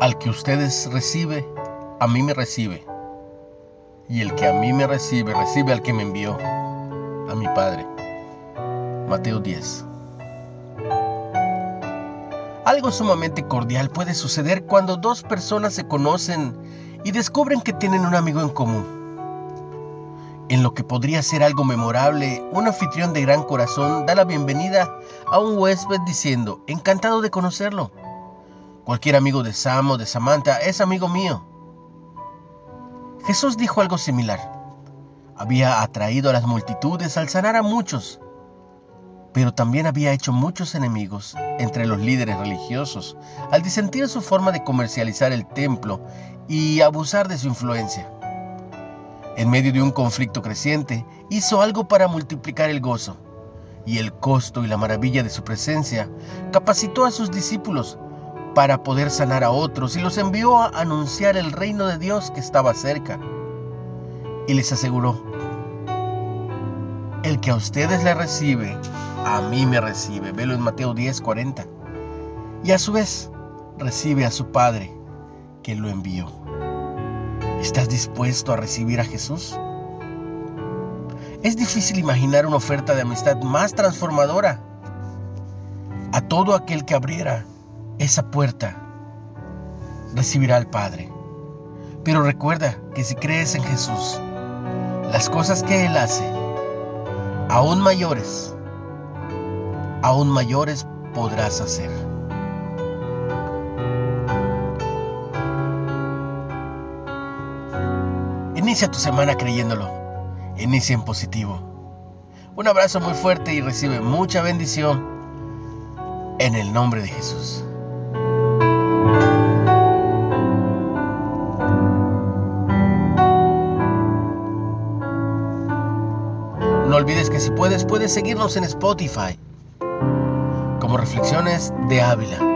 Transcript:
Al que ustedes recibe, a mí me recibe. Y el que a mí me recibe, recibe al que me envió, a mi Padre. Mateo 10. Algo sumamente cordial puede suceder cuando dos personas se conocen y descubren que tienen un amigo en común. En lo que podría ser algo memorable, un anfitrión de gran corazón da la bienvenida a un huésped diciendo, encantado de conocerlo. Cualquier amigo de Sam o de Samantha es amigo mío. Jesús dijo algo similar. Había atraído a las multitudes al sanar a muchos, pero también había hecho muchos enemigos entre los líderes religiosos al disentir su forma de comercializar el templo y abusar de su influencia. En medio de un conflicto creciente, hizo algo para multiplicar el gozo y el costo y la maravilla de su presencia. Capacitó a sus discípulos para poder sanar a otros y los envió a anunciar el reino de Dios que estaba cerca. Y les aseguró, el que a ustedes le recibe, a mí me recibe. Velo en Mateo 10, 40. Y a su vez, recibe a su Padre que lo envió. ¿Estás dispuesto a recibir a Jesús? Es difícil imaginar una oferta de amistad más transformadora. A todo aquel que abriera esa puerta, recibirá al Padre. Pero recuerda que si crees en Jesús, las cosas que Él hace, aún mayores, aún mayores podrás hacer. Inicia tu semana creyéndolo. Inicia en positivo. Un abrazo muy fuerte y recibe mucha bendición en el nombre de Jesús. No olvides que si puedes, puedes seguirnos en Spotify como Reflexiones de Ávila.